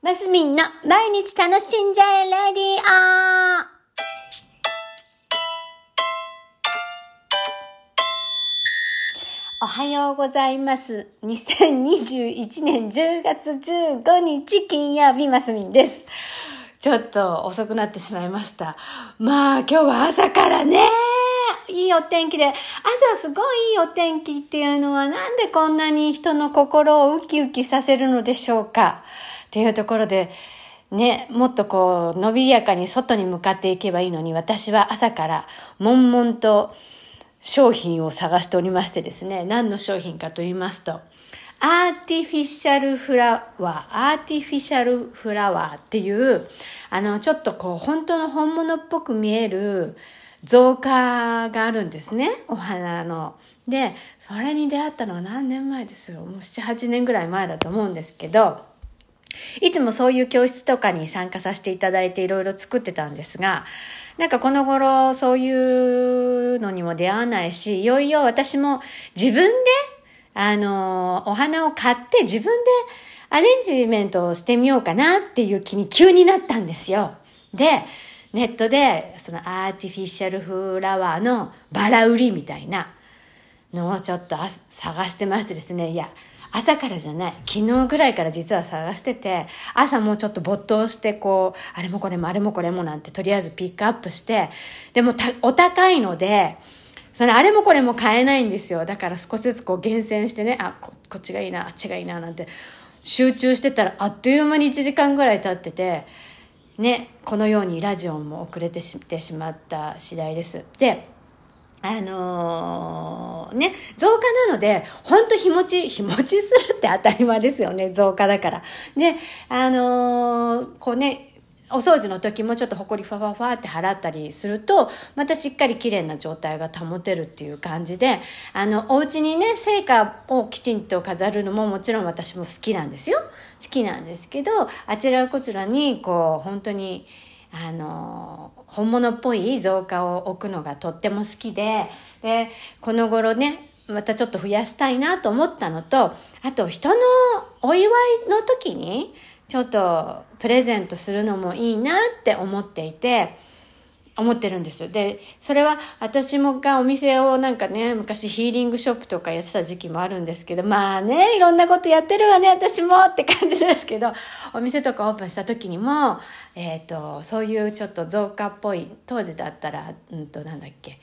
マスミンの毎日楽しんじゃえレディオおはようございます。2021年10月15日金曜日マスミンです。ちょっと遅くなってしまいました。まあ今日は朝からね、いいお天気で、朝すごいいいお天気っていうのはなんでこんなに人の心をウキウキさせるのでしょうか？っていうところで、ね、もっとこう、伸びやかに外に向かっていけばいいのに、私は朝から悶々と商品を探しておりましてですね、何の商品かと言いますと、 artificial flower、artificial flower っていう、あの、ちょっとこう、本当の本物っぽく見える造花があるんですね、お花の。で、それに出会ったのは何年前ですよ。もう7、8年ぐらい前だと思うんですけど、いつもそういう教室とかに参加させていただいていろいろ作ってたんですが、なんかこの頃そういうのにも出会わないし、いよいよ私も自分で、あの、お花を買って自分でアレンジメントをしてみようかなっていう気に急になったんですよ。で、ネットでそのアーティフィシャルフラワーのバラ売りみたいなのをちょっと探してましてですね、いや、朝からじゃない。昨日ぐらいから実は探してて、朝もうちょっと没頭してこう、あれもこれもあれもこれもなんてとりあえずピックアップして、でもお高いので、そのあれもこれも買えないんですよ。だから少しずつこう厳選してね、あ、ここっちがいいな、あっちがいいな、なんて集中してたらあっという間に1時間ぐらい経ってて、ね、このようにラジオも遅れてしてしまった次第です。で、あのー、ね、増加なので、ほんと日持ち、日持ちするって当たり前ですよね、増加だから。で、あのー、こうね、お掃除の時もちょっとほこりファファファって払ったりすると、またしっかり綺麗な状態が保てるっていう感じで、あの、お家にね、成果をきちんと飾るのももちろん私も好きなんですよ。好きなんですけど、あちらこちらに、こう、本当に、あの、本物っぽい造花を置くのがとっても好きで、で、この頃ね、またちょっと増やしたいなと思ったのと、あと人のお祝いの時に、ちょっとプレゼントするのもいいなって思っていて、思ってるんです。で、それは私もがお店をなんかね、昔ヒーリングショップとかやってた時期もあるんですけど、まあね、いろんなことやってるわね、私もって感じですけど、お店とかオープンした時にも、えっ、ー、と、そういうちょっと造花っぽい、当時だったら、うんと、なんだっけ、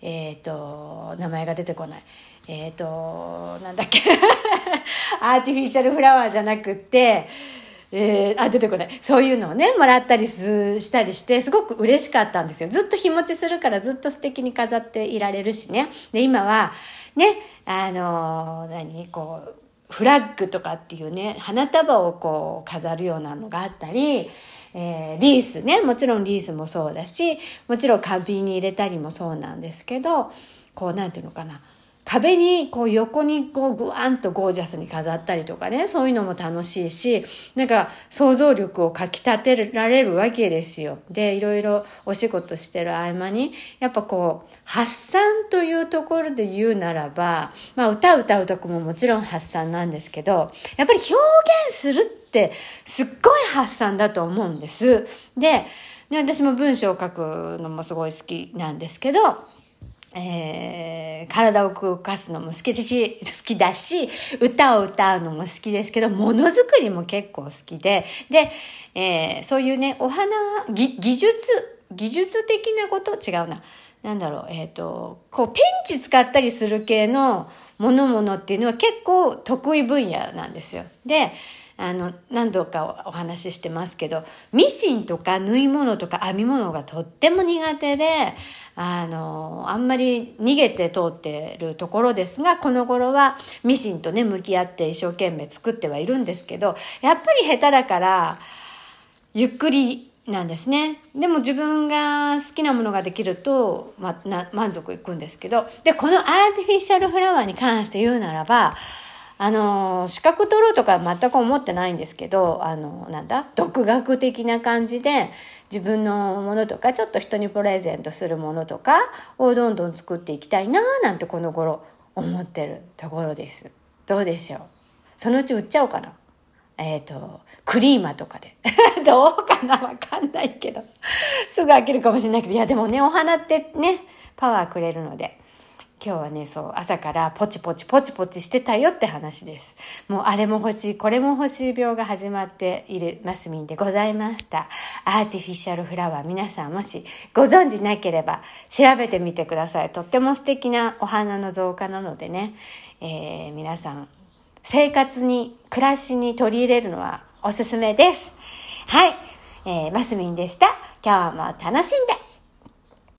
えっ、ー、と、名前が出てこない。えっ、ー、と、なんだっけ、アーティフィシャルフラワーじゃなくって、えー、あ、出てこない。そういうのをね、もらったりしたりして、すごく嬉しかったんですよ。ずっと日持ちするからずっと素敵に飾っていられるしね。で、今は、ね、あのー、何、こう、フラッグとかっていうね、花束をこう飾るようなのがあったり、えー、リースね、もちろんリースもそうだし、もちろん花瓶に入れたりもそうなんですけど、こう、なんていうのかな。壁にこう横にこうグワンとゴージャスに飾ったりとかね、そういうのも楽しいし、なんか想像力をかき立てられるわけですよ。で、いろいろお仕事してる合間に、やっぱこう、発散というところで言うならば、まあ歌歌うとこももちろん発散なんですけど、やっぱり表現するってすっごい発散だと思うんです。で、で私も文章を書くのもすごい好きなんですけど、えー、体を動かすのも好きし、好きだし、歌を歌うのも好きですけど、ものづくりも結構好きで、で、えー、そういうね、お花、技術、技術的なこと違うな。なんだろう、えっ、ー、と、こう、ペンチ使ったりする系のものものっていうのは結構得意分野なんですよ。で、あの、何度かお話ししてますけど、ミシンとか縫い物とか編み物がとっても苦手で、あの、あんまり逃げて通ってるところですが、この頃はミシンとね、向き合って一生懸命作ってはいるんですけど、やっぱり下手だから、ゆっくりなんですね。でも自分が好きなものができると、ま、な満足いくんですけど、で、このアーティフィシャルフラワーに関して言うならば、あの、資格取ろうとか全く思ってないんですけど、あの、なんだ、独学的な感じで、自分のものとか、ちょっと人にプレゼントするものとかをどんどん作っていきたいななんてこの頃思ってるところです。どうでしょう？そのうち売っちゃおうかな。えっ、と、クリーマとかで。どうかな？わかんないけど。すぐ飽きるかもしれないけど、いやでもね、お花ってね、パワーくれるので。今日はね、そう、朝からポチポチポチポチしてたよって話です。もうあれも欲しい、これも欲しい病が始まっているマスミンでございました。アーティフィシャルフラワー、皆さんもしご存知なければ調べてみてください。とっても素敵なお花の増加なのでね、えー、皆さん、生活に、暮らしに取り入れるのはおすすめです。はい。えー、マスミンでした。今日も楽しんで